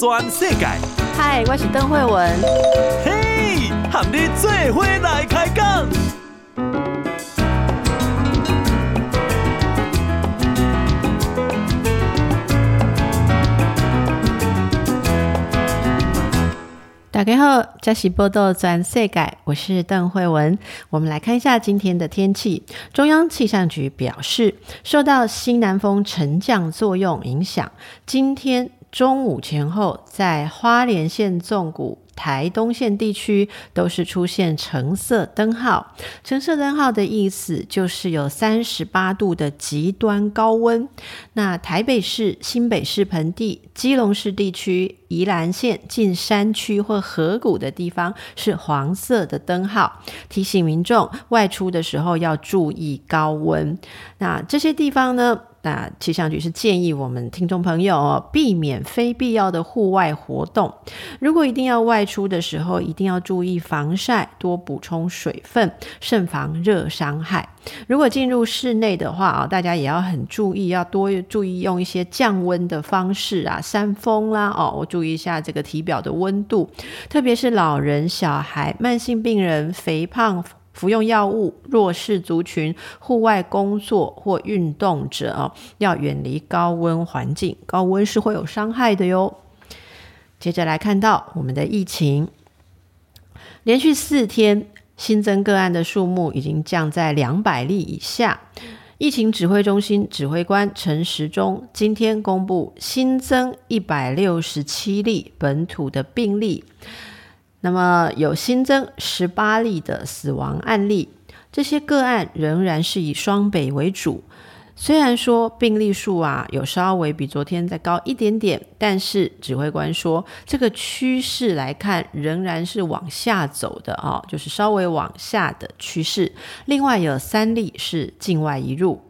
全世界。嗨，我是邓惠文。嘿，和你做伙来开讲。大家好，这是报道全世界，我是邓惠文。我们来看一下今天的天气。中央气象局表示，受到西南风沉降作用影响，今天中午前后，在花莲县纵谷。台东县地区都是出现橙色灯号，橙色灯号的意思就是有三十八度的极端高温。那台北市、新北市盆地、基隆市地区、宜兰县近山区或河谷的地方是黄色的灯号，提醒民众外出的时候要注意高温。那这些地方呢？那气象局是建议我们听众朋友哦，避免非必要的户外活动。如果一定要外出的时候，一定要注意防晒，多补充水分，慎防热伤害。如果进入室内的话啊，大家也要很注意，要多注意用一些降温的方式啊，扇风啦哦，我注意一下这个体表的温度，特别是老人、小孩、慢性病人、肥胖。服用药物、弱势族群、户外工作或运动者哦，要远离高温环境。高温是会有伤害的哟。接着来看到我们的疫情，连续四天新增个案的数目已经降在两百例以下。疫情指挥中心指挥官陈时中今天公布新增一百六十七例本土的病例。那么有新增十八例的死亡案例，这些个案仍然是以双北为主。虽然说病例数啊有稍微比昨天再高一点点，但是指挥官说这个趋势来看仍然是往下走的啊，就是稍微往下的趋势。另外有三例是境外移入。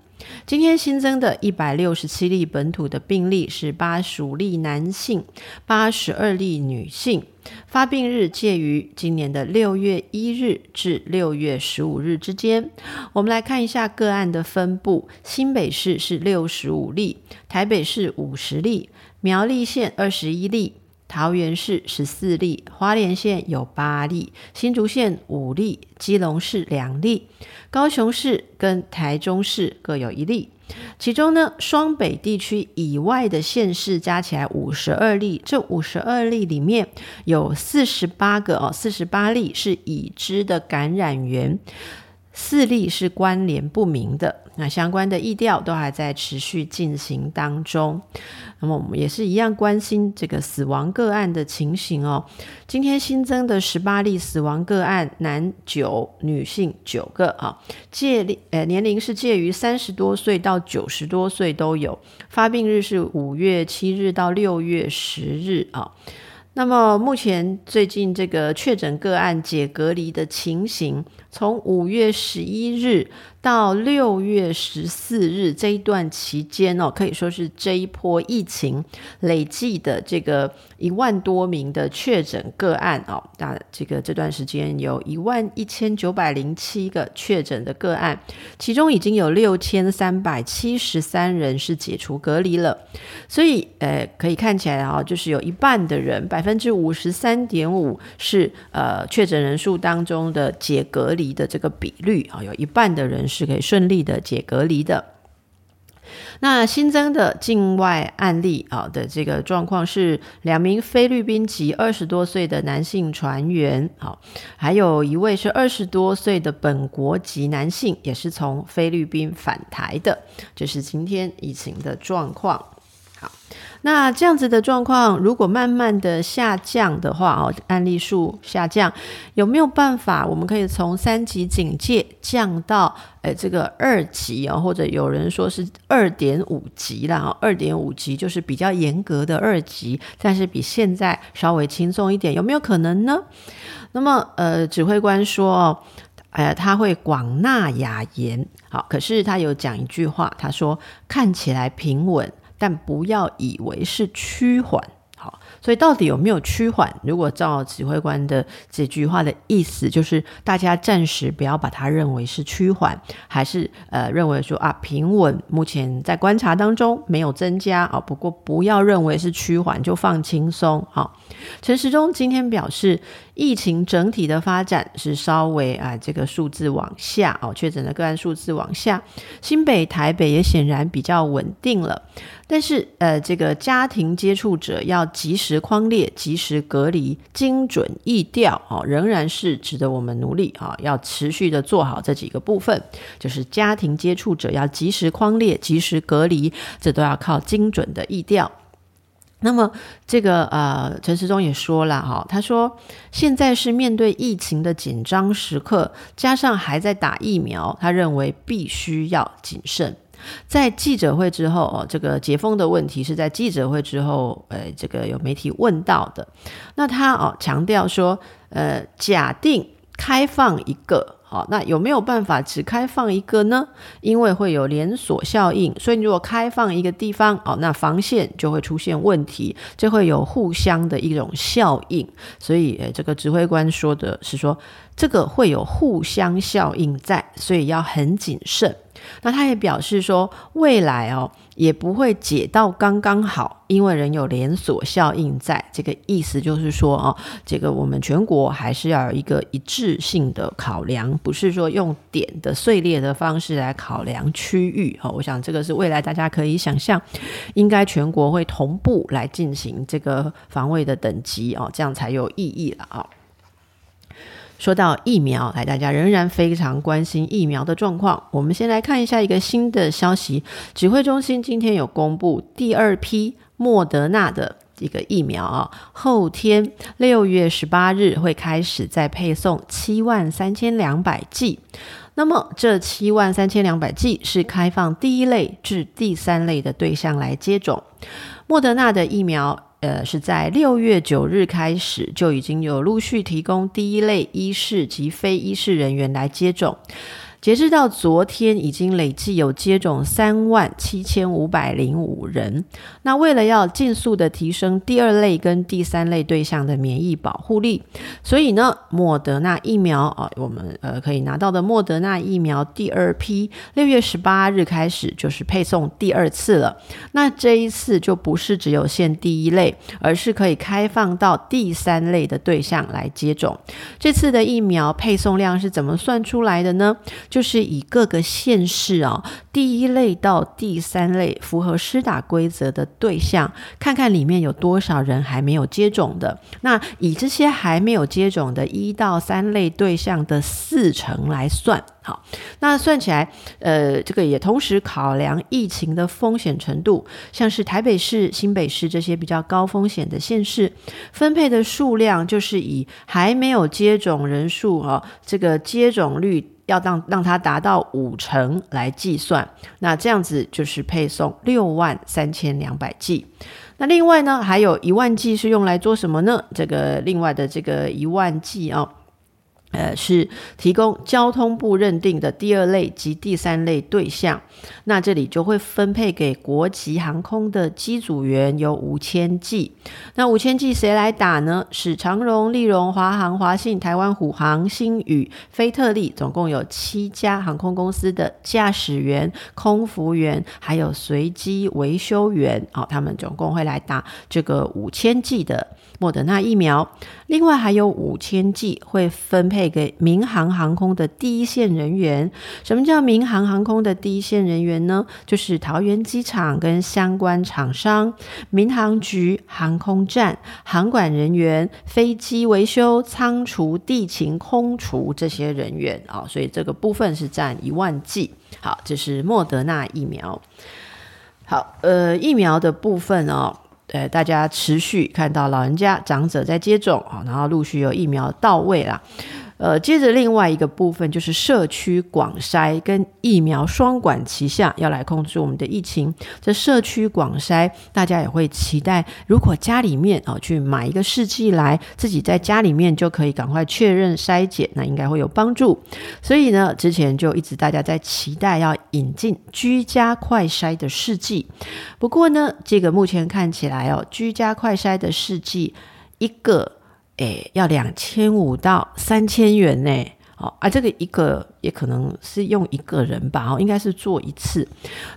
今天新增的一百六十七例本土的病例是八十五例男性，八十二例女性，发病日介于今年的六月一日至六月十五日之间。我们来看一下个案的分布：新北市是六十五例，台北市五十例，苗栗县二十一例。桃园市十四例，花莲县有八例，新竹县五例，基隆市两例，高雄市跟台中市各有一例。其中呢，双北地区以外的县市加起来五十二例，这五十二例里面有四十八个哦，四十八例是已知的感染源。四例是关联不明的，那相关的疫调都还在持续进行当中。那么我们也是一样关心这个死亡个案的情形哦。今天新增的十八例死亡个案，男九，女性九个啊，介呃年龄是介于三十多岁到九十多岁都有，发病日是五月七日到六月十日啊。那么目前最近这个确诊个案解隔离的情形，从五月十一日到六月十四日这一段期间哦，可以说是这一波疫情累计的这个一万多名的确诊个案哦，那这个这段时间有一万一千九百零七个确诊的个案，其中已经有六千三百七十三人是解除隔离了，所以呃，可以看起来啊，就是有一半的人，百分之五十三点五是呃确诊人数当中的解隔离的这个比率啊，有一半的人是可以顺利的解隔离的。那新增的境外案例啊的这个状况是两名菲律宾籍二十多岁的男性船员，好，还有一位是二十多岁的本国籍男性，也是从菲律宾返台的。这是今天疫情的状况。那这样子的状况，如果慢慢的下降的话，哦，案例数下降，有没有办法，我们可以从三级警戒降到，诶这个二级啊，或者有人说是二点五级啦，二点五级就是比较严格的二级，但是比现在稍微轻松一点，有没有可能呢？那么，呃，指挥官说哦。哎，呃，他会广纳雅言，好，可是他有讲一句话，他说看起来平稳。但不要以为是趋缓好，所以到底有没有趋缓？如果照指挥官的这句话的意思，就是大家暂时不要把它认为是趋缓，还是呃认为说啊平稳，目前在观察当中没有增加啊。不过不要认为是趋缓就放轻松。好，陈时中今天表示，疫情整体的发展是稍微啊这个数字往下哦，确诊的个案数字往下，新北、台北也显然比较稳定了。但是，呃，这个家庭接触者要及时框列、及时隔离、精准疫调，哦，仍然是值得我们努力啊，要持续的做好这几个部分，就是家庭接触者要及时框列、及时隔离，这都要靠精准的疫调。那么，这个呃，陈时中也说了哈，他说现在是面对疫情的紧张时刻，加上还在打疫苗，他认为必须要谨慎。在记者会之后，哦，这个解封的问题是在记者会之后，呃，这个有媒体问到的。那他哦强调说，呃，假定开放一个，好，那有没有办法只开放一个呢？因为会有连锁效应，所以你如果开放一个地方，哦，那防线就会出现问题，就会有互相的一种效应。所以，这个指挥官说的是说，这个会有互相效应在，所以要很谨慎。那他也表示说，未来哦也不会解到刚刚好，因为人有连锁效应在。这个意思就是说哦，这个我们全国还是要有一个一致性的考量，不是说用点的碎裂的方式来考量区域。哦，我想这个是未来大家可以想象，应该全国会同步来进行这个防卫的等级哦，这样才有意义了啊。说到疫苗，来，大家仍然非常关心疫苗的状况。我们先来看一下一个新的消息，指挥中心今天有公布第二批莫德纳的一个疫苗啊，后天六月十八日会开始再配送七万三千两百剂。那么这七万三千两百剂是开放第一类至第三类的对象来接种。莫德纳的疫苗。呃，是在六月九日开始就已经有陆续提供第一类医事及非医事人员来接种。截至到昨天，已经累计有接种三万七千五百零五人。那为了要尽速的提升第二类跟第三类对象的免疫保护力，所以呢，莫德纳疫苗啊，我们呃可以拿到的莫德纳疫苗第二批，六月十八日开始就是配送第二次了。那这一次就不是只有限第一类，而是可以开放到第三类的对象来接种。这次的疫苗配送量是怎么算出来的呢？就是以各个县市啊，第一类到第三类符合施打规则的对象，看看里面有多少人还没有接种的。那以这些还没有接种的一到三类对象的四成来算，好，那算起来，呃，这个也同时考量疫情的风险程度，像是台北市、新北市这些比较高风险的县市，分配的数量就是以还没有接种人数啊，这个接种率。要让让它达到五成来计算，那这样子就是配送六万三千两百剂。那另外呢，还有一万剂是用来做什么呢？这个另外的这个一万剂啊。呃，是提供交通部认定的第二类及第三类对象，那这里就会分配给国籍航空的机组员有五千剂。那五千剂谁来打呢？是长荣、立荣、华航、华信、台湾虎航、星宇、菲特利，总共有七家航空公司的驾驶员、空服员，还有随机维修员，哦，他们总共会来打这个五千剂的莫德纳疫苗。另外还有五千剂会分配。给民航航空的第一线人员。什么叫民航航空的第一线人员呢？就是桃园机场跟相关厂商、民航局、航空站、航管人员、飞机维修、仓储、地勤、空厨这些人员啊、哦。所以这个部分是占一万剂。好，这是莫德纳疫苗。好，呃，疫苗的部分哦。呃，大家持续看到老人家、长者在接种啊，然后陆续有疫苗到位啦。呃，接着另外一个部分就是社区广筛跟疫苗双管齐下，要来控制我们的疫情。这社区广筛，大家也会期待，如果家里面、哦、去买一个试剂来，自己在家里面就可以赶快确认筛检，那应该会有帮助。所以呢，之前就一直大家在期待要引进居家快筛的试剂。不过呢，这个目前看起来哦，居家快筛的试剂一个。诶，要两千五到三千元呢，哦，啊，这个一个也可能是用一个人吧，哦，应该是做一次。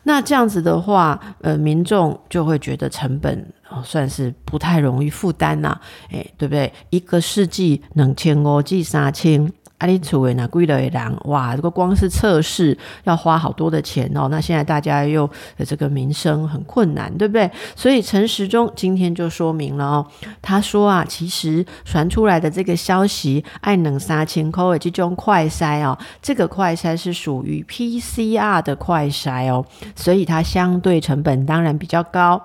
那这样子的话，呃，民众就会觉得成本哦，算是不太容易负担呐，诶，对不对？一个世纪两千五至三千。阿里楚维那贵了一两哇！这个光是测试要花好多的钱哦。那现在大家又这个民生很困难，对不对？所以陈时中今天就说明了哦，他说啊，其实传出来的这个消息，爱能杀千口的这种快筛哦，这个快筛是属于 PCR 的快筛哦，所以它相对成本当然比较高。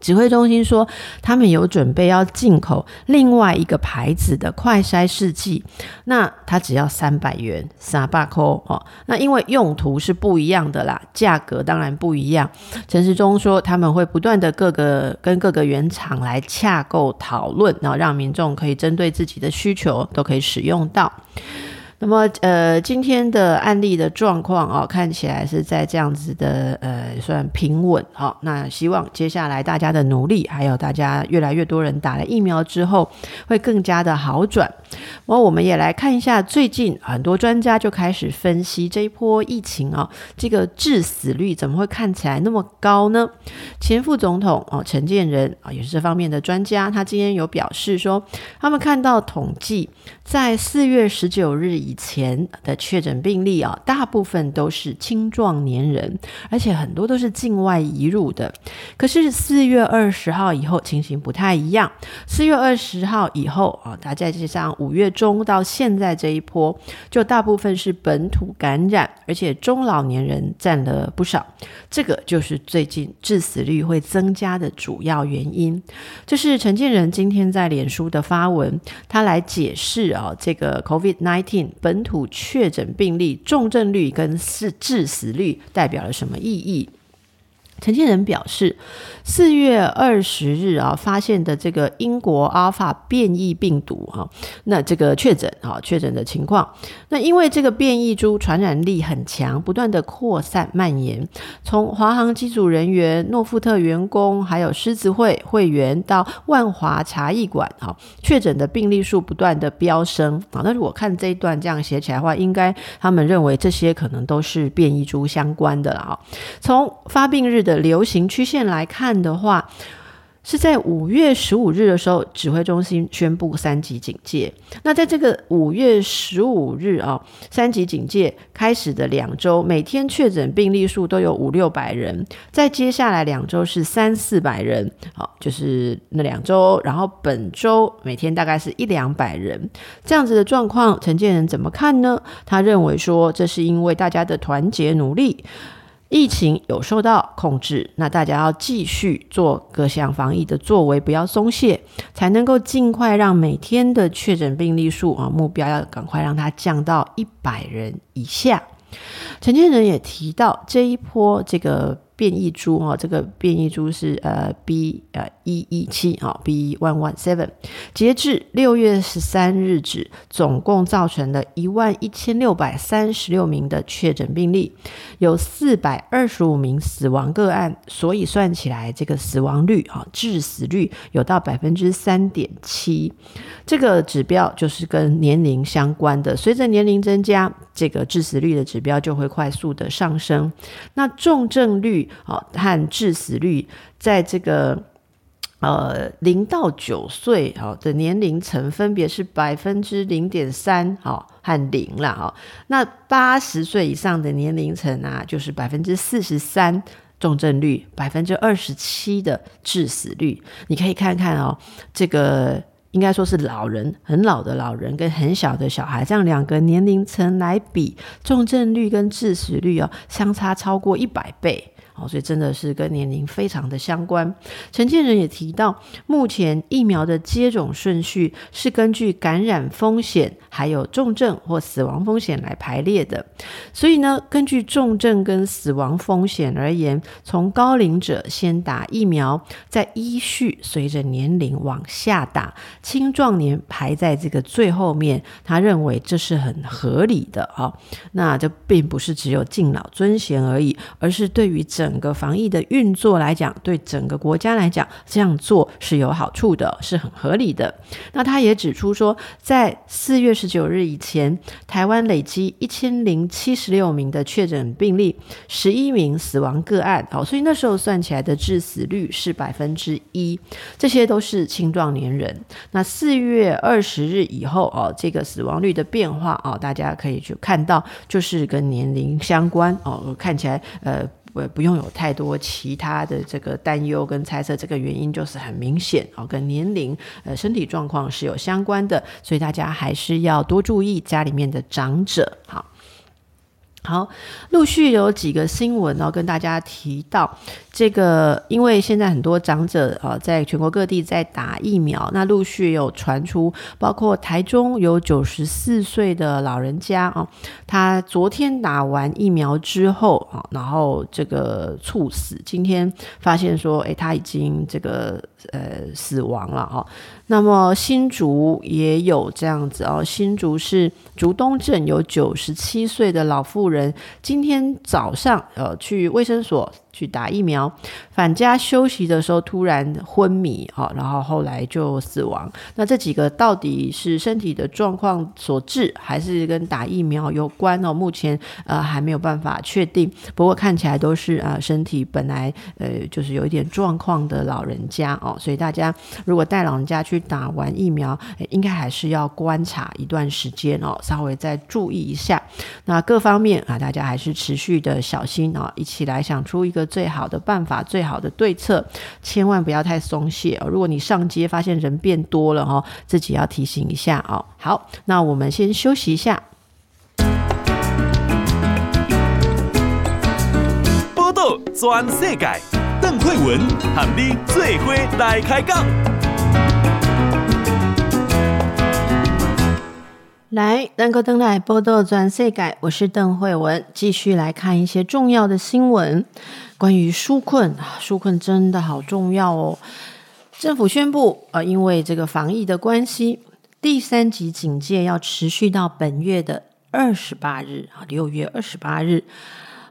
指挥中心说，他们有准备要进口另外一个牌子的快筛试剂，那它只要三百元，三百块哦。那因为用途是不一样的啦，价格当然不一样。陈时中说，他们会不断的各个跟各个原厂来洽购讨论，然后让民众可以针对自己的需求都可以使用到。那么，呃，今天的案例的状况啊，看起来是在这样子的，呃，算平稳。好，那希望接下来大家的努力，还有大家越来越多人打了疫苗之后，会更加的好转。然后我们也来看一下，最近很多专家就开始分析这一波疫情啊，这个致死率怎么会看起来那么高呢？前副总统哦，陈建仁啊，也是这方面的专家，他今天有表示说，他们看到统计，在四月十九日以前的确诊病例啊，大部分都是青壮年人，而且很多都是境外移入的。可是四月二十号以后情形不太一样，四月二十号以后啊，大家就像。五月中到现在这一波，就大部分是本土感染，而且中老年人占了不少。这个就是最近致死率会增加的主要原因。这是陈建仁今天在脸书的发文，他来解释啊，这个 COVID-19 本土确诊病例重症率跟是致死率代表了什么意义？陈建仁表示，四月二十日啊发现的这个英国阿尔法变异病毒哈，那这个确诊啊确诊的情况，那因为这个变异株传染力很强，不断的扩散蔓延，从华航机组人员、诺富特员工，还有狮子会会员到万华茶艺馆啊，确诊的病例数不断的飙升啊。那如果看这一段这样写起来的话，应该他们认为这些可能都是变异株相关的了啊。从发病日的流行曲线来看的话，是在五月十五日的时候，指挥中心宣布三级警戒。那在这个五月十五日啊，三级警戒开始的两周，每天确诊病例数都有五六百人。在接下来两周是三四百人，好，就是那两周。然后本周每天大概是一两百人这样子的状况，陈建仁怎么看呢？他认为说，这是因为大家的团结努力。疫情有受到控制，那大家要继续做各项防疫的作为，不要松懈，才能够尽快让每天的确诊病例数啊，目标要赶快让它降到一百人以下。陈建仁也提到这一波这个。变异株哈，这个变异株是呃 B 呃一一七啊 B one one seven，截至六月十三日止，总共造成了一万一千六百三十六名的确诊病例，有四百二十五名死亡个案，所以算起来这个死亡率啊致死率有到百分之三点七，这个指标就是跟年龄相关的，随着年龄增加，这个致死率的指标就会快速的上升，那重症率。好，和致死率在这个呃零到九岁好的年龄层分别是百分之零点三好和零了哈。那八十岁以上的年龄层啊，就是百分之四十三重症率，百分之二十七的致死率。你可以看看哦，这个。应该说是老人，很老的老人跟很小的小孩，这样两个年龄层来比，重症率跟致死率哦，相差超过一百倍。哦，所以真的是跟年龄非常的相关。陈建仁也提到，目前疫苗的接种顺序是根据感染风险还有重症或死亡风险来排列的，所以呢，根据重症跟死亡风险而言，从高龄者先打疫苗，再依序随着年龄往下打，青壮年排在这个最后面。他认为这是很合理的、哦，那这并不是只有敬老尊贤而已，而是对于整整个防疫的运作来讲，对整个国家来讲，这样做是有好处的，是很合理的。那他也指出说，在四月十九日以前，台湾累积一千零七十六名的确诊病例，十一名死亡个案，好，所以那时候算起来的致死率是百分之一，这些都是青壮年人。那四月二十日以后，哦，这个死亡率的变化，哦，大家可以去看到，就是跟年龄相关，哦，看起来，呃。我也不用有太多其他的这个担忧跟猜测，这个原因就是很明显哦，跟年龄、呃身体状况是有相关的，所以大家还是要多注意家里面的长者，好。好，陆续有几个新闻哦，跟大家提到这个，因为现在很多长者啊，在全国各地在打疫苗，那陆续有传出，包括台中有九十四岁的老人家啊，他昨天打完疫苗之后啊，然后这个猝死，今天发现说，诶，他已经这个呃死亡了哈。那么新竹也有这样子哦，新竹是竹东镇有九十七岁的老妇人，今天早上呃去卫生所。去打疫苗，返家休息的时候突然昏迷啊，然后后来就死亡。那这几个到底是身体的状况所致，还是跟打疫苗有关呢？目前呃还没有办法确定。不过看起来都是啊身体本来呃就是有一点状况的老人家哦，所以大家如果带老人家去打完疫苗，应该还是要观察一段时间哦，稍微再注意一下。那各方面啊，大家还是持续的小心啊，一起来想出一个。最好的办法，最好的对策，千万不要太松懈哦。如果你上街发现人变多了哦，自己要提醒一下哦。好，那我们先休息一下。报道全世界，邓惠文和你做伙来开讲。来，能够登来波多转世改，我是邓慧文，继续来看一些重要的新闻。关于纾困啊，纾困真的好重要哦。政府宣布，呃，因为这个防疫的关系，第三级警戒要持续到本月的二十八日啊，六月二十八日。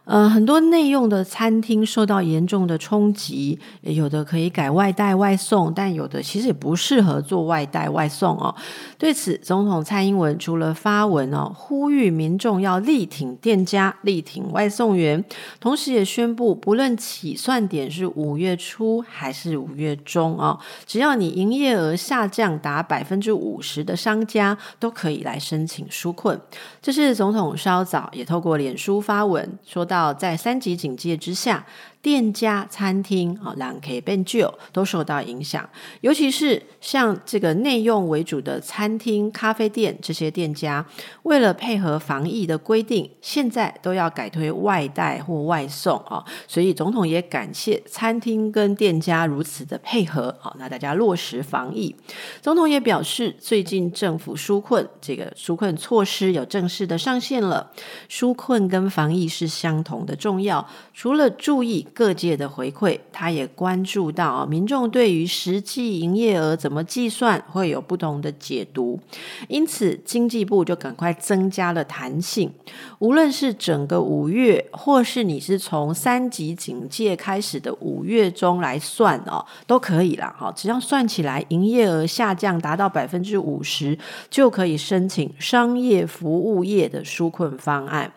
呃，很多内用的餐厅受到严重的冲击，有的可以改外带外送，但有的其实也不适合做外带外送哦。对此，总统蔡英文除了发文哦，呼吁民众要力挺店家、力挺外送员，同时也宣布，不论起算点是五月初还是五月中哦，只要你营业额下降达百分之五十的商家，都可以来申请纾困。这是总统稍早也透过脸书发文说到。到在三级警戒之下。店家、餐厅啊，让 K 变旧都受到影响，尤其是像这个内用为主的餐厅、咖啡店这些店家，为了配合防疫的规定，现在都要改推外带或外送啊。所以总统也感谢餐厅跟店家如此的配合啊，那大家落实防疫。总统也表示，最近政府纾困这个纾困措施有正式的上线了，纾困跟防疫是相同的重要，除了注意。各界的回馈，他也关注到啊，民众对于实际营业额怎么计算会有不同的解读，因此经济部就赶快增加了弹性，无论是整个五月，或是你是从三级警戒开始的五月中来算哦，都可以了哈，只要算起来营业额下降达到百分之五十，就可以申请商业服务业的纾困方案。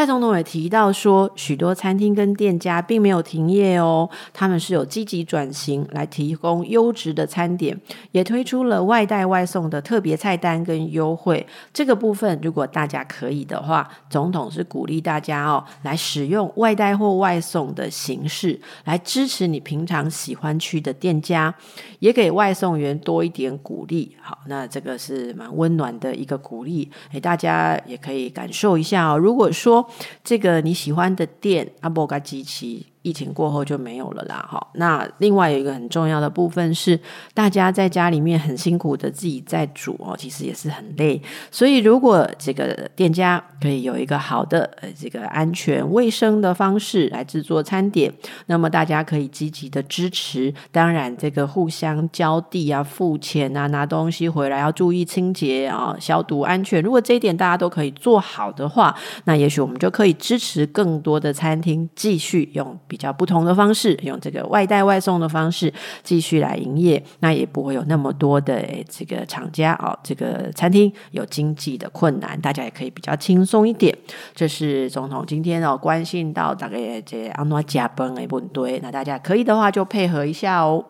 蔡总统也提到说，许多餐厅跟店家并没有停业哦，他们是有积极转型来提供优质的餐点，也推出了外带外送的特别菜单跟优惠。这个部分如果大家可以的话，总统是鼓励大家哦，来使用外带或外送的形式来支持你平常喜欢去的店家，也给外送员多一点鼓励。好，那这个是蛮温暖的一个鼓励，诶，大家也可以感受一下哦。如果说这个你喜欢的店阿波嘎机器疫情过后就没有了啦，哈。那另外有一个很重要的部分是，大家在家里面很辛苦的自己在煮哦，其实也是很累。所以如果这个店家可以有一个好的呃这个安全卫生的方式来制作餐点，那么大家可以积极的支持。当然，这个互相交递啊、付钱啊、拿东西回来要注意清洁啊、消毒安全。如果这一点大家都可以做好的话，那也许我们就可以支持更多的餐厅继续用。比较不同的方式，用这个外带外送的方式继续来营业，那也不会有那么多的这个厂家哦，这个餐厅有经济的困难，大家也可以比较轻松一点。这是总统今天哦关心到大概这安怎加班的问题，那大家可以的话就配合一下哦。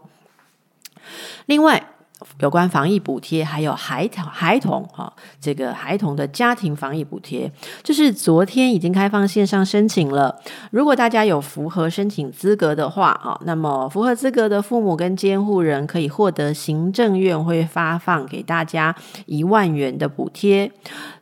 另外。有关防疫补贴，还有孩童孩童哈，这个孩童的家庭防疫补贴，就是昨天已经开放线上申请了。如果大家有符合申请资格的话啊，那么符合资格的父母跟监护人可以获得行政院会发放给大家一万元的补贴。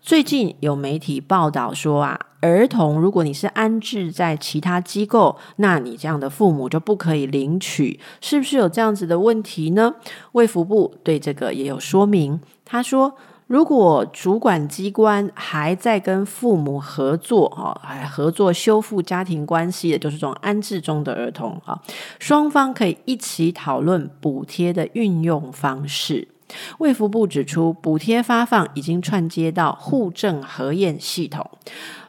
最近有媒体报道说啊。儿童，如果你是安置在其他机构，那你这样的父母就不可以领取，是不是有这样子的问题呢？卫福部对这个也有说明，他说，如果主管机关还在跟父母合作，哈，还合作修复家庭关系的，就是这种安置中的儿童，哈，双方可以一起讨论补贴的运用方式。卫福部指出，补贴发放已经串接到户政核验系统。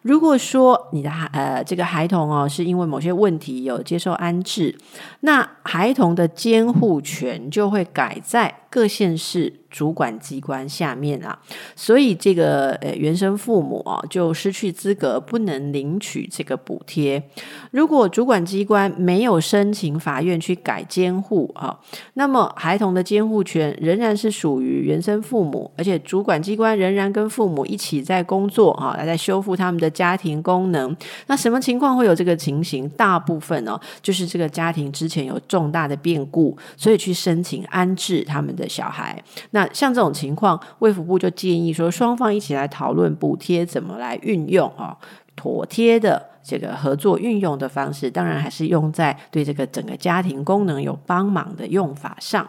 如果说你的孩呃这个孩童哦是因为某些问题有接受安置，那孩童的监护权就会改在各县市主管机关下面啊，所以这个呃原生父母哦就失去资格，不能领取这个补贴。如果主管机关没有申请法院去改监护啊，那么孩童的监护权仍然是属于原生父母，而且主管机关仍然跟父母一起在工作啊，来在修复他们的。家庭功能，那什么情况会有这个情形？大部分哦，就是这个家庭之前有重大的变故，所以去申请安置他们的小孩。那像这种情况，卫福部就建议说，双方一起来讨论补贴怎么来运用哦，妥贴的这个合作运用的方式，当然还是用在对这个整个家庭功能有帮忙的用法上。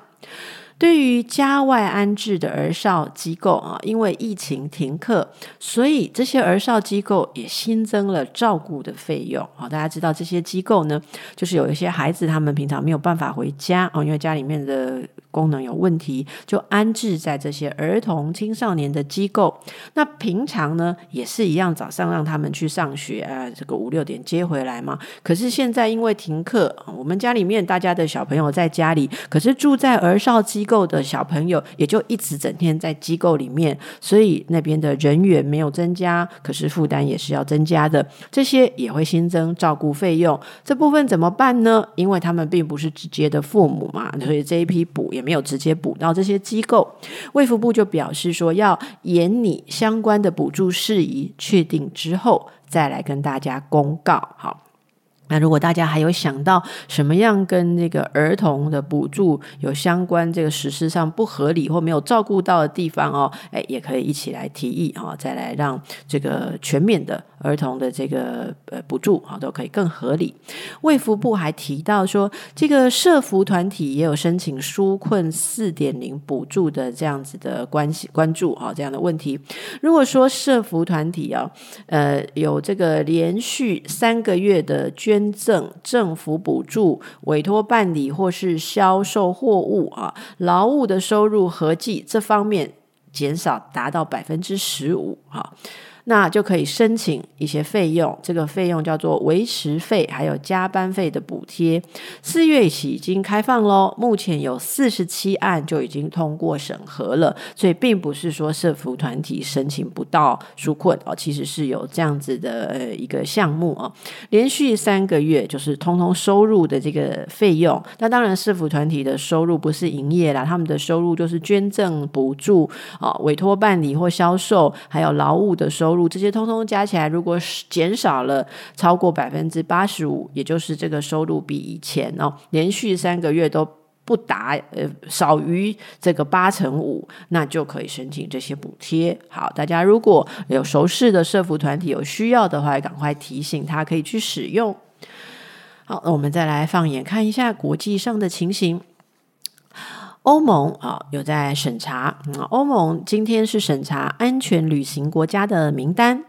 对于家外安置的儿少机构啊，因为疫情停课，所以这些儿少机构也新增了照顾的费用啊。大家知道这些机构呢，就是有一些孩子他们平常没有办法回家哦，因为家里面的功能有问题，就安置在这些儿童青少年的机构。那平常呢也是一样，早上让他们去上学啊，这个五六点接回来嘛。可是现在因为停课，我们家里面大家的小朋友在家里，可是住在儿少机构。的小朋友也就一直整天在机构里面，所以那边的人员没有增加，可是负担也是要增加的。这些也会新增照顾费用，这部分怎么办呢？因为他们并不是直接的父母嘛，所以这一批补没有直接补到这些机构。卫福部就表示说，要研拟相关的补助事宜，确定之后再来跟大家公告。好。那如果大家还有想到什么样跟那个儿童的补助有相关，这个实施上不合理或没有照顾到的地方哦，哎，也可以一起来提议啊，再来让这个全面的儿童的这个呃补助啊都可以更合理。卫福部还提到说，这个社福团体也有申请纾困四点零补助的这样子的关系关注啊这样的问题。如果说社福团体啊，呃有这个连续三个月的捐捐赠、政府补助、委托办理或是销售货物啊，劳务的收入合计这方面减少达到百分之十五啊。那就可以申请一些费用，这个费用叫做维持费，还有加班费的补贴。四月起已经开放喽，目前有四十七案就已经通过审核了，所以并不是说社福团体申请不到纾困哦，其实是有这样子的呃一个项目哦，连续三个月就是通通收入的这个费用。那当然，社福团体的收入不是营业啦，他们的收入就是捐赠、补助啊、委托办理或销售，还有劳务的收。收入这些通通加起来，如果减少了超过百分之八十五，也就是这个收入比以前哦，连续三个月都不达呃少于这个八成五，那就可以申请这些补贴。好，大家如果有熟识的社福团体有需要的话，赶快提醒他可以去使用。好，那我们再来放眼看一下国际上的情形。欧盟啊，有在审查。欧盟今天是审查安全旅行国家的名单。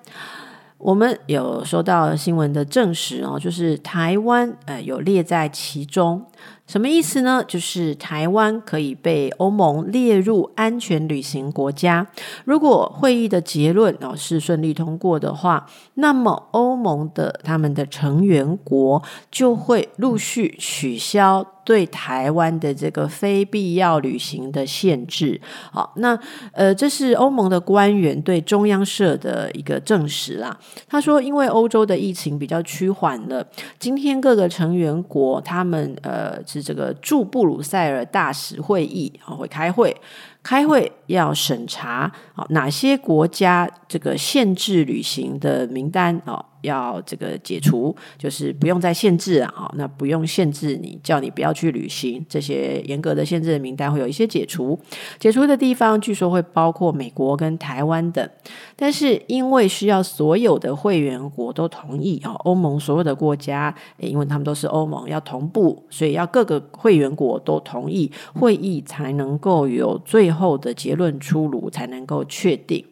我们有收到新闻的证实哦，就是台湾呃有列在其中。什么意思呢？就是台湾可以被欧盟列入安全旅行国家。如果会议的结论哦是顺利通过的话，那么欧盟的他们的成员国就会陆续取消对台湾的这个非必要旅行的限制。好，那呃，这是欧盟的官员对中央社的一个证实啦。他说，因为欧洲的疫情比较趋缓了，今天各个成员国他们呃。是这个驻布鲁塞尔大使会议啊，会开会，开会要审查啊哪些国家这个限制旅行的名单哦。要这个解除，就是不用再限制啊，那不用限制你，叫你不要去旅行，这些严格的限制的名单会有一些解除。解除的地方据说会包括美国跟台湾等，但是因为需要所有的会员国都同意啊，欧盟所有的国家，因为他们都是欧盟，要同步，所以要各个会员国都同意，会议才能够有最后的结论出炉，才能够确定。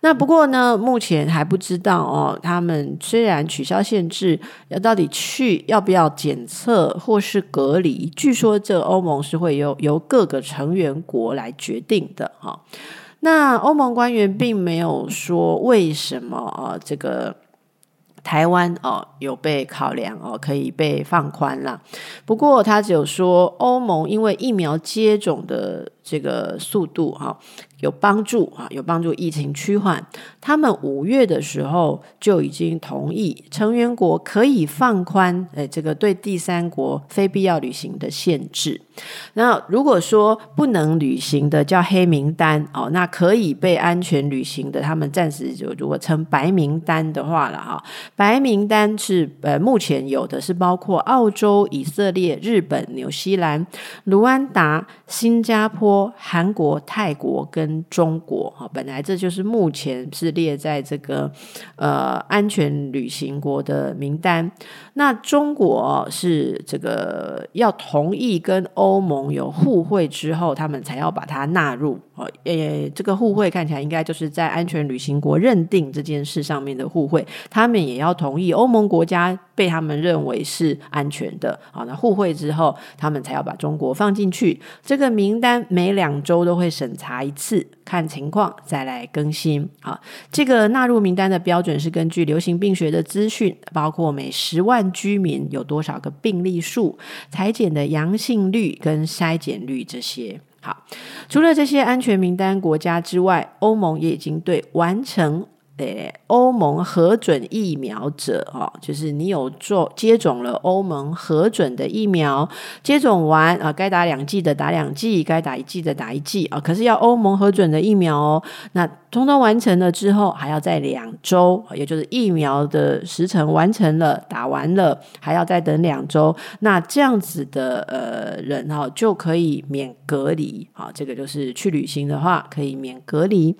那不过呢，目前还不知道哦。他们虽然取消限制，要到底去要不要检测或是隔离？据说这欧盟是会由由各个成员国来决定的哈。那欧盟官员并没有说为什么啊，这个台湾哦有被考量哦，可以被放宽了。不过他只有说欧盟因为疫苗接种的这个速度哈。有帮助啊，有帮助疫情趋缓。他们五月的时候就已经同意成员国可以放宽，诶，这个对第三国非必要旅行的限制。那如果说不能旅行的叫黑名单哦，那可以被安全旅行的，他们暂时就如果称白名单的话了哈。白名单是呃目前有的是包括澳洲、以色列、日本、纽西兰、卢安达、新加坡、韩国、泰国跟中国哈，本来这就是目前是列在这个呃安全旅行国的名单。那中国是这个要同意跟欧盟有互惠之后，他们才要把它纳入哦。呃，这个互惠看起来应该就是在安全旅行国认定这件事上面的互惠，他们也要同意欧盟国家被他们认为是安全的。好，那互惠之后，他们才要把中国放进去。这个名单每两周都会审查一次。看情况再来更新啊。这个纳入名单的标准是根据流行病学的资讯，包括每十万居民有多少个病例数、采检的阳性率跟筛检率这些。好，除了这些安全名单国家之外，欧盟也已经对完成。对，欧盟核准疫苗者哦，就是你有做接种了欧盟核准的疫苗，接种完啊，该打两剂的打两剂，该打一剂的打一剂啊。可是要欧盟核准的疫苗哦，那通通完成了之后，还要再两周，也就是疫苗的时程完成了，打完了，还要再等两周。那这样子的呃人哈，就可以免隔离啊。这个就是去旅行的话，可以免隔离。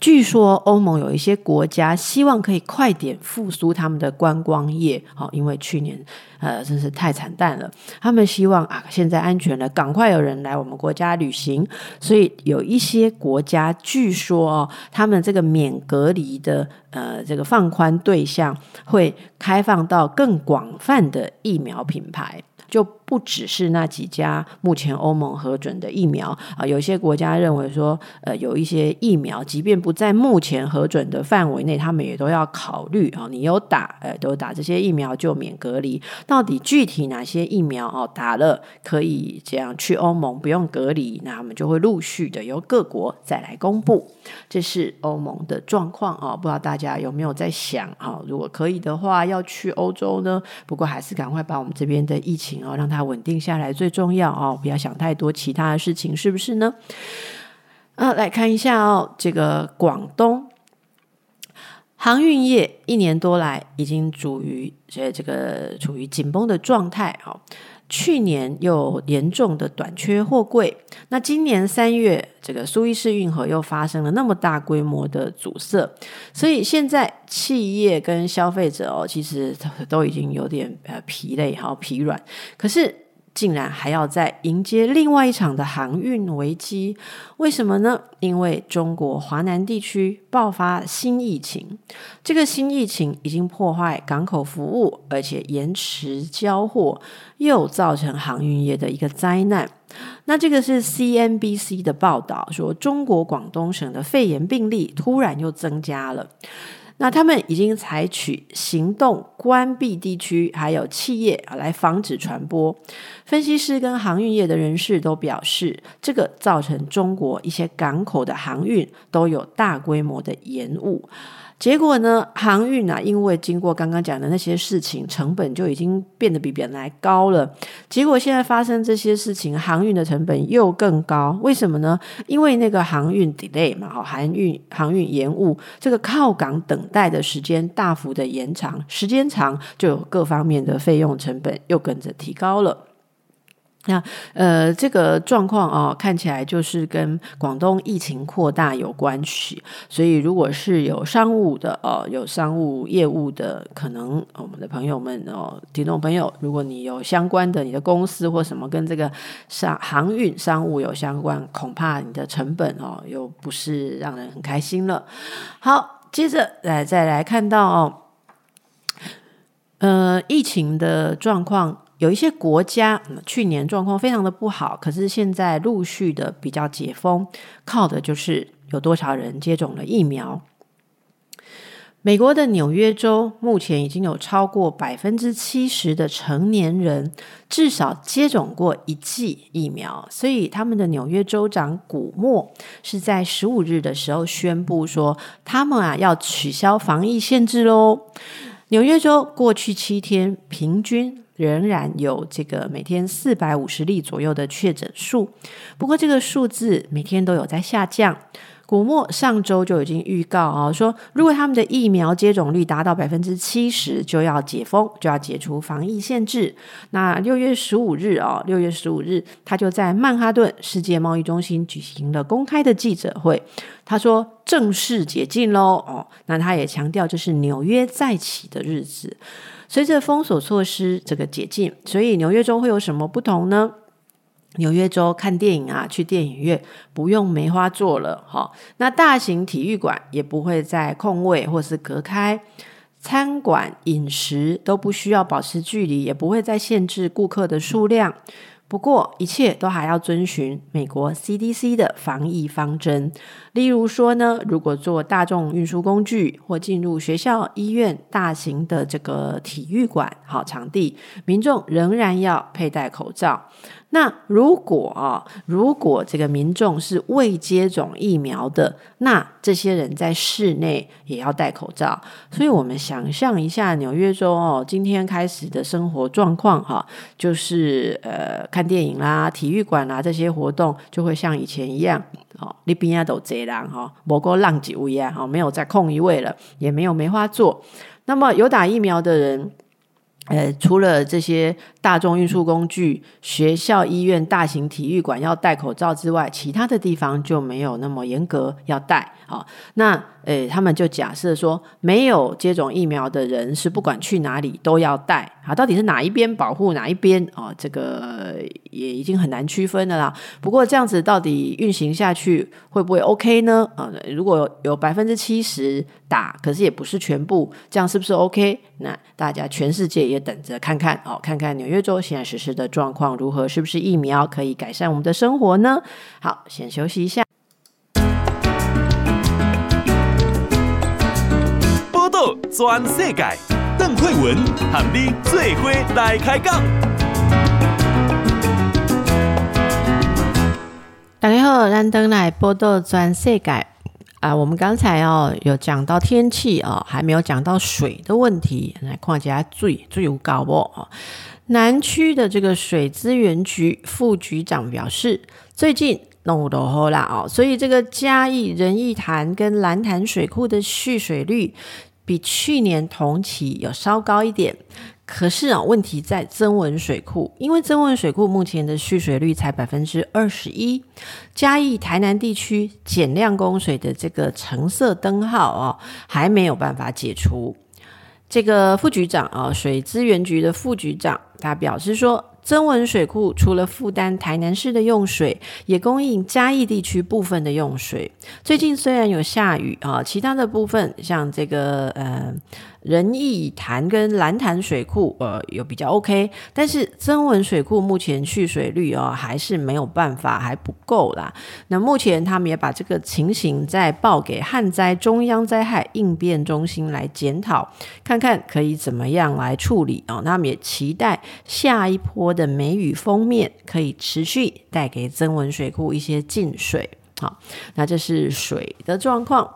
据说欧盟有一些国家希望可以快点复苏他们的观光业，好，因为去年呃真是太惨淡了。他们希望啊，现在安全了，赶快有人来我们国家旅行。所以有一些国家据说哦，他们这个免隔离的呃这个放宽对象会开放到更广泛的疫苗品牌。就不只是那几家目前欧盟核准的疫苗啊，有些国家认为说，呃，有一些疫苗，即便不在目前核准的范围内，他们也都要考虑啊。你有打，呃，都打这些疫苗就免隔离。到底具体哪些疫苗哦打了可以这样去欧盟不用隔离？那我们就会陆续的由各国再来公布。这是欧盟的状况啊，不知道大家有没有在想啊？如果可以的话，要去欧洲呢？不过还是赶快把我们这边的疫情。哦，让它稳定下来最重要哦，不要想太多其他的事情，是不是呢？啊，来看一下哦，这个广东，航运业一年多来已经处于这这个处于紧绷的状态，哦。去年又严重的短缺货柜，那今年三月这个苏伊士运河又发生了那么大规模的阻塞，所以现在企业跟消费者哦，其实都已经有点呃疲累，好疲软，可是。竟然还要再迎接另外一场的航运危机，为什么呢？因为中国华南地区爆发新疫情，这个新疫情已经破坏港口服务，而且延迟交货，又造成航运业的一个灾难。那这个是 CNBC 的报道说，中国广东省的肺炎病例突然又增加了。那他们已经采取行动，关闭地区，还有企业，来防止传播。分析师跟航运业的人士都表示，这个造成中国一些港口的航运都有大规模的延误。结果呢，航运啊，因为经过刚刚讲的那些事情，成本就已经变得比原来高了。结果现在发生这些事情，航运的成本又更高。为什么呢？因为那个航运 delay 嘛，哈，航运航运延误，这个靠港等待的时间大幅的延长，时间长就有各方面的费用成本又跟着提高了。那呃，这个状况啊，看起来就是跟广东疫情扩大有关系。所以，如果是有商务的哦，有商务业务的，可能我们的朋友们哦，听众朋友，如果你有相关的，你的公司或什么跟这个商航运商务有相关，恐怕你的成本哦，又不是让人很开心了。好，接着来再来看到哦，呃，疫情的状况。有一些国家，去年状况非常的不好，可是现在陆续的比较解封，靠的就是有多少人接种了疫苗。美国的纽约州目前已经有超过百分之七十的成年人至少接种过一剂疫苗，所以他们的纽约州长古默是在十五日的时候宣布说，他们啊要取消防疫限制喽。纽约州过去七天平均。仍然有这个每天四百五十例左右的确诊数，不过这个数字每天都有在下降。古默上周就已经预告啊，说如果他们的疫苗接种率达到百分之七十，就要解封，就要解除防疫限制。那六月十五日啊，六月十五日，他就在曼哈顿世界贸易中心举行了公开的记者会，他说正式解禁喽哦。那他也强调，这是纽约再起的日子。随着封锁措施这个解禁，所以纽约州会有什么不同呢？纽约州看电影啊，去电影院不用梅花座了，哈。那大型体育馆也不会再空位或是隔开，餐馆饮食都不需要保持距离，也不会再限制顾客的数量。不过，一切都还要遵循美国 CDC 的防疫方针。例如说呢，如果坐大众运输工具或进入学校、医院、大型的这个体育馆好场地，民众仍然要佩戴口罩。那如果啊，如果这个民众是未接种疫苗的，那这些人在室内也要戴口罩。所以，我们想象一下纽约州哦，今天开始的生活状况哈，就是呃，看电影啦、体育馆啦这些活动，就会像以前一样哦，你边啊都这样哈，某个浪几位啊，哈，没有再空一位了，也没有梅花座。那么有打疫苗的人。呃，除了这些大众运输工具、学校、医院、大型体育馆要戴口罩之外，其他的地方就没有那么严格要戴。好，那。诶，他们就假设说，没有接种疫苗的人是不管去哪里都要戴啊，到底是哪一边保护哪一边哦，这个也已经很难区分了啦。不过这样子到底运行下去会不会 OK 呢？啊，如果有百分之七十打，可是也不是全部，这样是不是 OK？那大家全世界也等着看看哦，看看纽约州现在实施的状况如何，是不是疫苗可以改善我们的生活呢？好，先休息一下。全世界，邓惠文喊你做伙来开讲。大家好，咱登来报道全世界啊！我们刚才哦有讲到天气哦，还没有讲到水的问题。来看一下水，最有高不？南区的这个水资源局副局长表示，最近。弄都好啦哦，所以这个嘉义仁义潭跟兰潭水库的蓄水率比去年同期有稍高一点。可是啊，问题在曾文水库，因为曾文水库目前的蓄水率才百分之二十一，嘉义、台南地区减量供水的这个橙色灯号哦，还没有办法解除。这个副局长啊，水资源局的副局长，他表示说。曾文水库除了负担台南市的用水，也供应嘉义地区部分的用水。最近虽然有下雨啊，其他的部分像这个呃。仁义潭跟兰潭水库，呃，有比较 OK，但是曾文水库目前蓄水率哦，还是没有办法，还不够啦。那目前他们也把这个情形再报给旱灾中央灾害应变中心来检讨，看看可以怎么样来处理哦。他们也期待下一波的梅雨锋面可以持续带给曾文水库一些进水。好，那这是水的状况。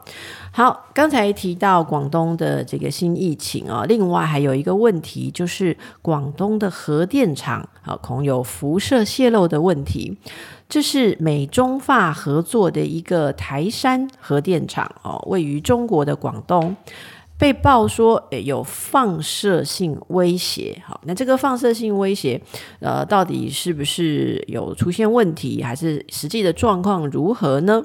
好，刚才提到广东的这个新疫情啊，另外还有一个问题，就是广东的核电厂啊，恐有辐射泄漏的问题。这是美中法合作的一个台山核电厂哦，位于中国的广东。被曝说诶有放射性威胁，好，那这个放射性威胁，呃，到底是不是有出现问题，还是实际的状况如何呢？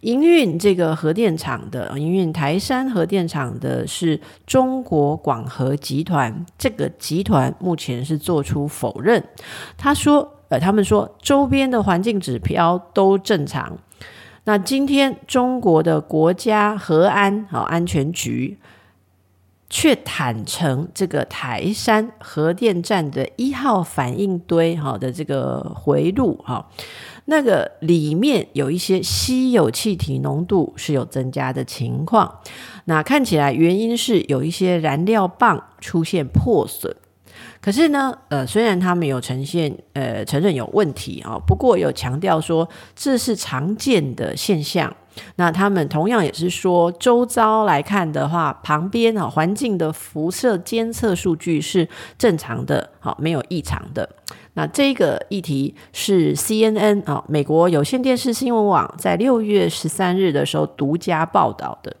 营运这个核电厂的，营运台山核电厂的是中国广核集团，这个集团目前是做出否认，他说，呃，他们说周边的环境指标都正常。那今天中国的国家核安好安全局。却坦承，这个台山核电站的一号反应堆哈的这个回路哈，那个里面有一些稀有气体浓度是有增加的情况。那看起来原因是有一些燃料棒出现破损。可是呢，呃，虽然他们有呈现，呃，承认有问题啊，不过有强调说这是常见的现象。那他们同样也是说，周遭来看的话，旁边啊环境的辐射监测数据是正常的，好，没有异常的。那这个议题是 CNN 啊，美国有线电视新闻网在六月十三日的时候独家报道的。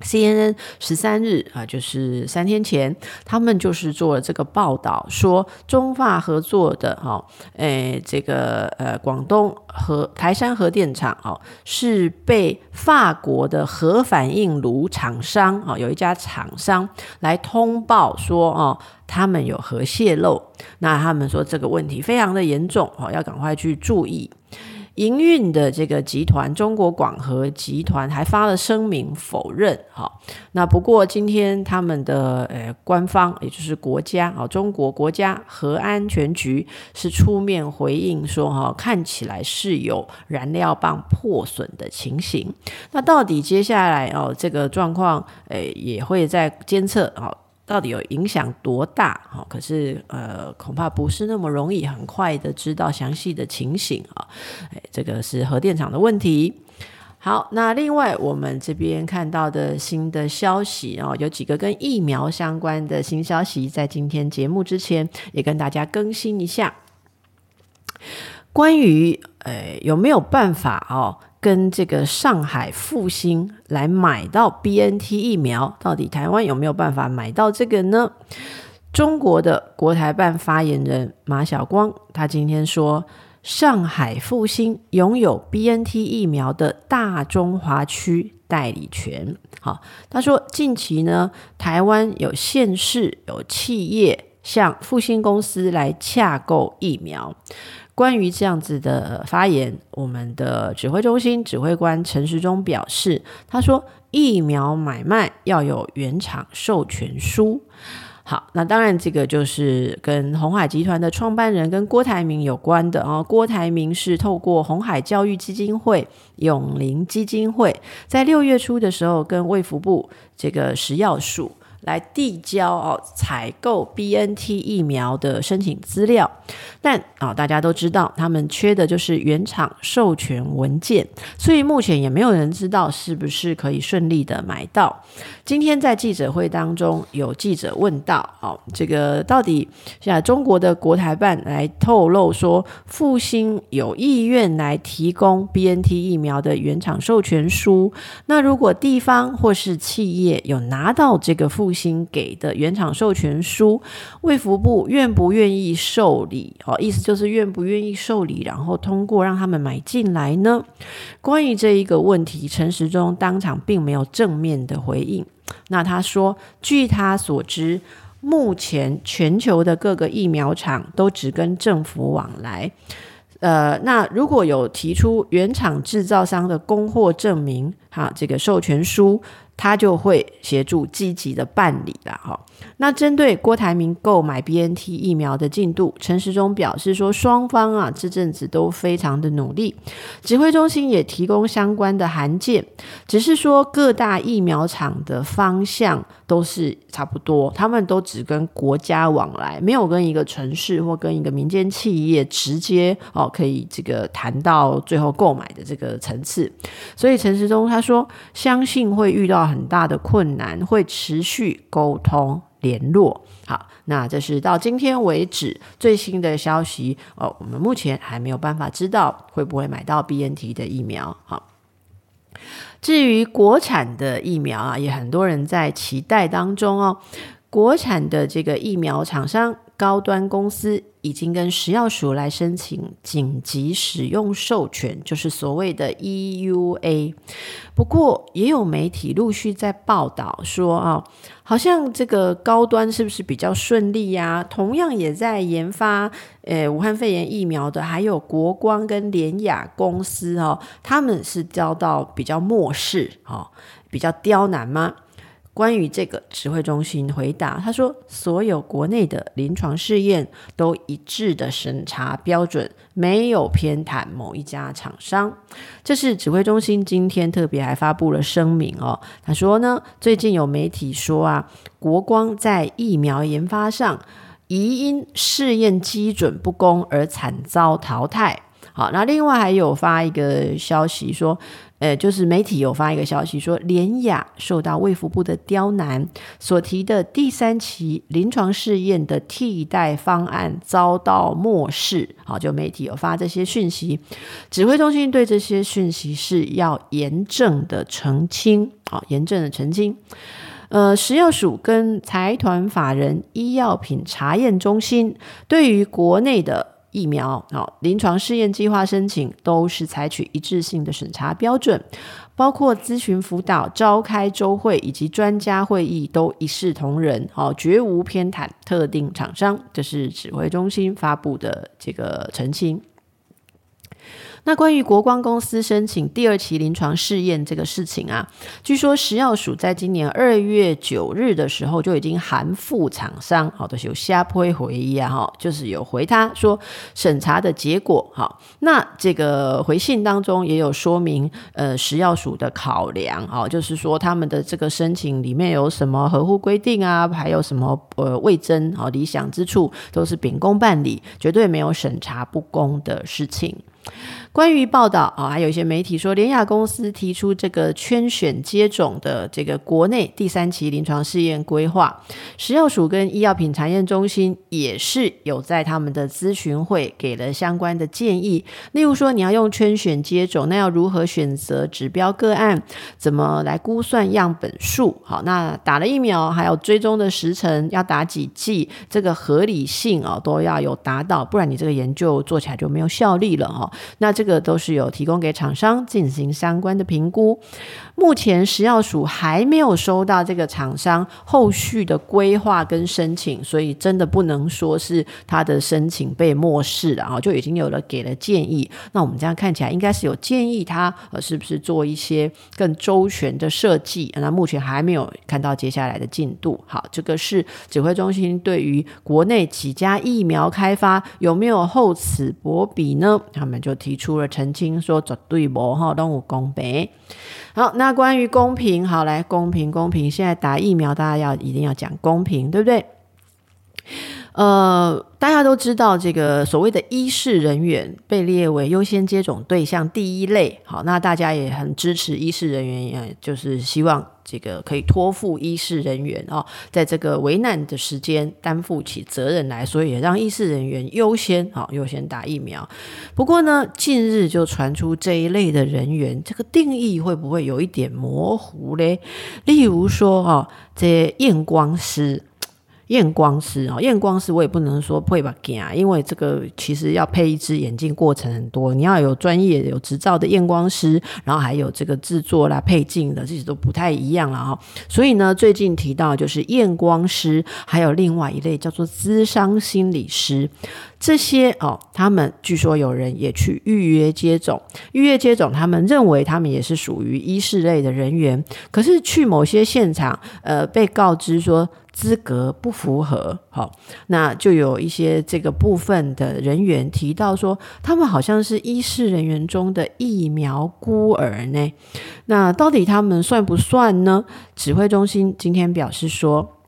CNN 十三日啊，就是三天前，他们就是做了这个报道，说中法合作的哈，诶，这个呃广东核台山核电厂哦，是被法国的核反应炉厂商啊，有一家厂商来通报说哦，他们有核泄漏，那他们说这个问题非常的严重哦，要赶快去注意。营运的这个集团中国广核集团还发了声明否认，哈，那不过今天他们的呃官方，也就是国家啊，中国国家核安全局是出面回应说，哈，看起来是有燃料棒破损的情形。那到底接下来哦，这个状况，诶，也会在监测啊。到底有影响多大？哈，可是呃，恐怕不是那么容易很快的知道详细的情形啊。哎，这个是核电厂的问题。好，那另外我们这边看到的新的消息哦，有几个跟疫苗相关的新消息，在今天节目之前也跟大家更新一下。关于呃有没有办法哦？跟这个上海复星来买到 BNT 疫苗，到底台湾有没有办法买到这个呢？中国的国台办发言人马晓光，他今天说，上海复星拥有 BNT 疫苗的大中华区代理权。好，他说近期呢，台湾有县市有企业向复星公司来洽购疫苗。关于这样子的发言，我们的指挥中心指挥官陈时中表示，他说疫苗买卖要有原厂授权书。好，那当然这个就是跟鸿海集团的创办人跟郭台铭有关的哦。郭台铭是透过鸿海教育基金会、永龄基金会，在六月初的时候跟卫福部这个食药署。来递交哦采购 BNT 疫苗的申请资料，但啊、哦、大家都知道，他们缺的就是原厂授权文件，所以目前也没有人知道是不是可以顺利的买到。今天在记者会当中，有记者问到哦，这个到底现在中国的国台办来透露说，复兴有意愿来提供 BNT 疫苗的原厂授权书，那如果地方或是企业有拿到这个复新给的原厂授权书，卫福部愿不愿意受理？哦，意思就是愿不愿意受理，然后通过让他们买进来呢？关于这一个问题，陈时中当场并没有正面的回应。那他说，据他所知，目前全球的各个疫苗厂都只跟政府往来。呃，那如果有提出原厂制造商的供货证明，哈，这个授权书。他就会协助积极的办理了哈。那针对郭台铭购买 BNT 疫苗的进度，陈时中表示说，双方啊这阵子都非常的努力，指挥中心也提供相关的函件，只是说各大疫苗厂的方向都是差不多，他们都只跟国家往来，没有跟一个城市或跟一个民间企业直接哦可以这个谈到最后购买的这个层次，所以陈时中他说相信会遇到。很大的困难，会持续沟通联络。好，那这是到今天为止最新的消息哦。我们目前还没有办法知道会不会买到 BNT 的疫苗。好，至于国产的疫苗啊，也很多人在期待当中哦。国产的这个疫苗厂商。高端公司已经跟食药署来申请紧急使用授权，就是所谓的 EUA。不过，也有媒体陆续在报道说，啊，好像这个高端是不是比较顺利呀？同样也在研发，呃，武汉肺炎疫苗的，还有国光跟联雅公司哦，他们是遭到比较漠视，哦，比较刁难吗？关于这个，指挥中心回答，他说：“所有国内的临床试验都一致的审查标准，没有偏袒某一家厂商。”这是指挥中心今天特别还发布了声明哦。他说呢，最近有媒体说啊，国光在疫苗研发上疑因试验基准不公而惨遭淘汰。好，那另外还有发一个消息说。呃，就是媒体有发一个消息说，联雅受到卫福部的刁难，所提的第三期临床试验的替代方案遭到漠视。好，就媒体有发这些讯息，指挥中心对这些讯息是要严正的澄清。好，严正的澄清。呃，食药署跟财团法人医药品查验中心对于国内的。疫苗好，临床试验计划申请都是采取一致性的审查标准，包括咨询辅导、召开周会以及专家会议都一视同仁，哦，绝无偏袒特定厂商。这是指挥中心发布的这个澄清。那关于国光公司申请第二期临床试验这个事情啊，据说食药署在今年二月九日的时候就已经函复厂商，好的有下坡回忆啊，哈，就是有回他说审查的结果，好，那这个回信当中也有说明，呃，食药署的考量，哦，就是说他们的这个申请里面有什么合乎规定啊，还有什么呃未臻啊理想之处，都是秉公办理，绝对没有审查不公的事情。关于报道啊，还有一些媒体说，联亚公司提出这个圈选接种的这个国内第三期临床试验规划，食药署跟医药品查验中心也是有在他们的咨询会给了相关的建议。例如说，你要用圈选接种，那要如何选择指标个案？怎么来估算样本数？好，那打了疫苗还有追踪的时程要打几剂？这个合理性啊都要有达到，不然你这个研究做起来就没有效力了哈。那这个都是有提供给厂商进行相关的评估。目前食药署还没有收到这个厂商后续的规划跟申请，所以真的不能说是他的申请被漠视了啊，就已经有了给了建议。那我们这样看起来应该是有建议他呃是不是做一些更周全的设计？那目前还没有看到接下来的进度。好，这个是指挥中心对于国内几家疫苗开发有没有厚此薄彼呢？他们。就提出了澄清，说绝对无哈动物公平。好，那关于公平，好来公平公平，现在打疫苗，大家要一定要讲公平，对不对？呃，大家都知道，这个所谓的医事人员被列为优先接种对象第一类。好，那大家也很支持医事人员，就是希望这个可以托付医事人员哦，在这个危难的时间担负起责任来，所以也让医事人员优先好优先打疫苗。不过呢，近日就传出这一类的人员，这个定义会不会有一点模糊嘞？例如说啊，这验光师。验光师啊，验光师我也不能说会吧，因为这个其实要配一只眼镜过程很多，你要有专业有执照的验光师，然后还有这个制作啦、配镜的，这些都不太一样了哈。所以呢，最近提到就是验光师，还有另外一类叫做咨商心理师，这些哦，他们据说有人也去预约接种，预约接种，他们认为他们也是属于医事类的人员，可是去某些现场，呃，被告知说。资格不符合，好，那就有一些这个部分的人员提到说，他们好像是医事人员中的疫苗孤儿呢。那到底他们算不算呢？指挥中心今天表示说，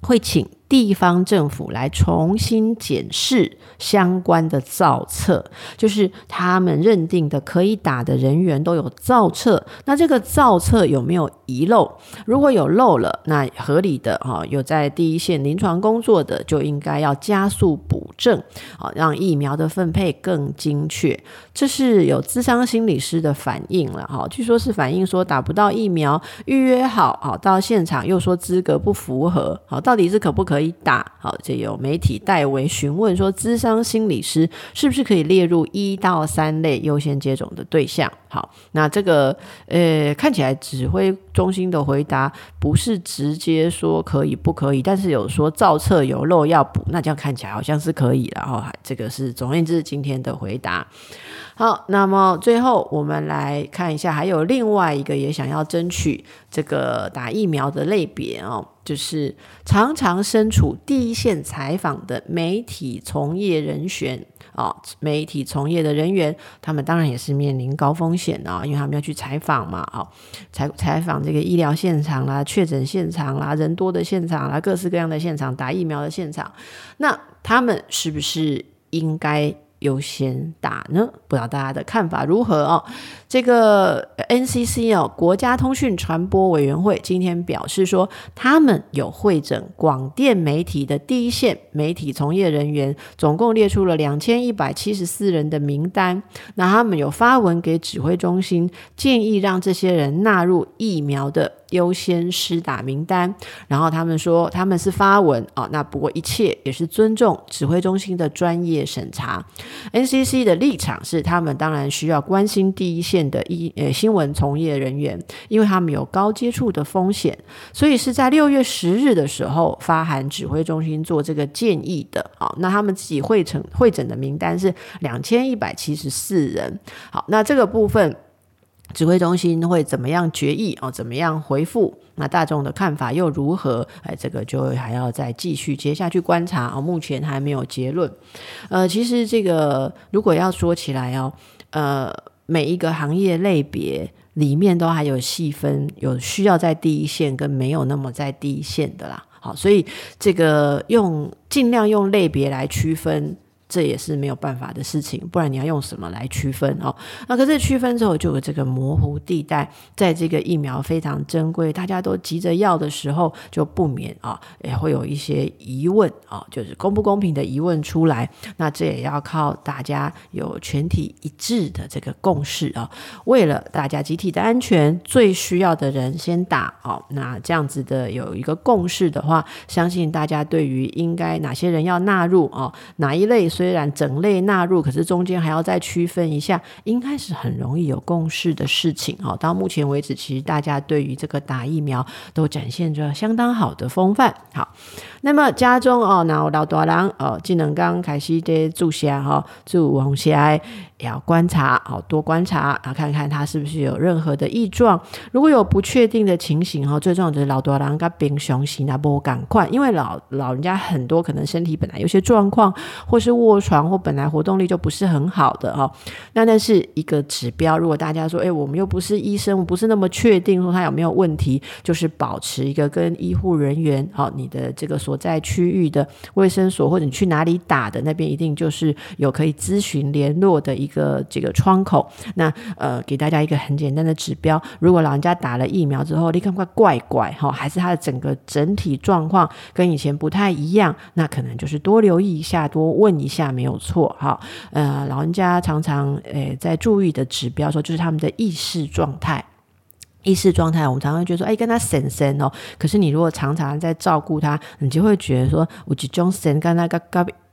会请。地方政府来重新检视相关的造册，就是他们认定的可以打的人员都有造册，那这个造册有没有遗漏？如果有漏了，那合理的哈，有在第一线临床工作的就应该要加速补正，啊，让疫苗的分配更精确。这是有咨商心理师的反应了哈，据说是反映说打不到疫苗，预约好，好到现场又说资格不符合，好，到底是可不可以？回答好，这有媒体代为询问说，咨商心理师是不是可以列入一到三类优先接种的对象？好，那这个呃，看起来指挥中心的回答不是直接说可以不可以，但是有说造册有漏要补，那这样看起来好像是可以了哈。这个是总而言之今天的回答。好，那么最后我们来看一下，还有另外一个也想要争取这个打疫苗的类别哦，就是常常身处第一线采访的媒体从业人员啊，媒体从业的人员，他们当然也是面临高风险啊，因为他们要去采访嘛，啊，采采访这个医疗现场啦、确诊现场啦、人多的现场啦、各式各样的现场打疫苗的现场，那他们是不是应该优先打呢？不知道大家的看法如何哦？这个 NCC 哦，国家通讯传播委员会今天表示说，他们有会诊广电媒体的第一线媒体从业人员，总共列出了两千一百七十四人的名单。那他们有发文给指挥中心，建议让这些人纳入疫苗的优先施打名单。然后他们说，他们是发文哦，那不过一切也是尊重指挥中心的专业审查。NCC 的立场是，他们当然需要关心第一线的医呃新闻从业人员，因为他们有高接触的风险，所以是在六月十日的时候发函指挥中心做这个建议的。好，那他们自己会诊会诊的名单是两千一百七十四人。好，那这个部分。指挥中心会怎么样决议哦？怎么样回复？那大众的看法又如何？哎，这个就还要再继续接下去观察哦。目前还没有结论。呃，其实这个如果要说起来哦，呃，每一个行业类别里面都还有细分，有需要在第一线跟没有那么在第一线的啦。好，所以这个用尽量用类别来区分。这也是没有办法的事情，不然你要用什么来区分哦？那可是区分之后就有这个模糊地带，在这个疫苗非常珍贵，大家都急着要的时候，就不免啊也会有一些疑问啊，就是公不公平的疑问出来。那这也要靠大家有全体一致的这个共识啊，为了大家集体的安全，最需要的人先打哦。那这样子的有一个共识的话，相信大家对于应该哪些人要纳入哦，哪一类虽然整类纳入，可是中间还要再区分一下，应该是很容易有共识的事情。好，到目前为止，其实大家对于这个打疫苗都展现着相当好的风范。好，那么家中哦，那老大人哦，技能刚开始的注射哈，注红血。要观察，好多观察啊，看看他是不是有任何的异状。如果有不确定的情形哈，最重要的是老多人跟平常时那不赶快，因为老老人家很多可能身体本来有些状况，或是卧床或本来活动力就不是很好的哈，那那是一个指标。如果大家说，哎，我们又不是医生，我不是那么确定说他有没有问题，就是保持一个跟医护人员，好，你的这个所在区域的卫生所或者你去哪里打的那边一定就是有可以咨询联络的一个这个窗口。那呃，给大家一个很简单的指标，如果老人家打了疫苗之后，你看怪怪怪哈，还是他的整个整体状况跟以前不太一样，那可能就是多留意一下，多问一下下没有错哈。呃，老人家常常诶在注意的指标说，就是他们的意识状态。意识状态，我们常常觉得说，哎，跟他神神哦。可是你如果常常在照顾他，你就会觉得说，我只种神跟那个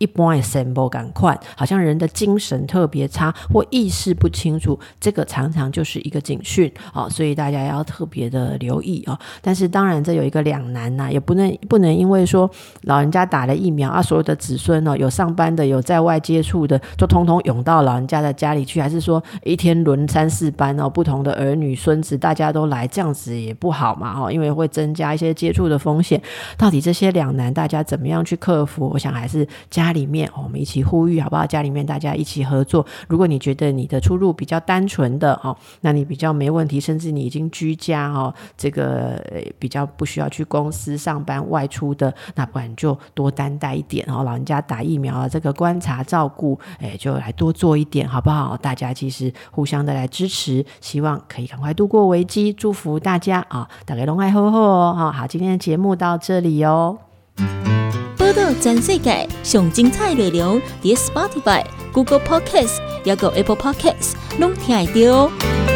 一般的神不赶快，好像人的精神特别差或意识不清楚，这个常常就是一个警讯啊。所以大家要特别的留意啊。但是当然，这有一个两难呐，也不能不能因为说老人家打了疫苗啊，所有的子孙哦，有上班的，有在外接触的，就通通涌到老人家的家里去，还是说一天轮三四班哦，不同的儿女孙子大家都。来这样子也不好嘛，哈，因为会增加一些接触的风险。到底这些两难，大家怎么样去克服？我想还是家里面我们一起呼吁，好不好？家里面大家一起合作。如果你觉得你的出入比较单纯的哦，那你比较没问题，甚至你已经居家哦，这个比较不需要去公司上班外出的，那不然就多担待一点哦。老人家打疫苗啊，这个观察照顾，哎，就来多做一点，好不好？大家其实互相的来支持，希望可以赶快度过危机。祝福大家啊！大家龙爱好好哦。好，今天的节目到这里哦。报道全世界上精彩内容，伫 Spotify、Google Podcasts，还有 Apple Podcasts，拢听得到。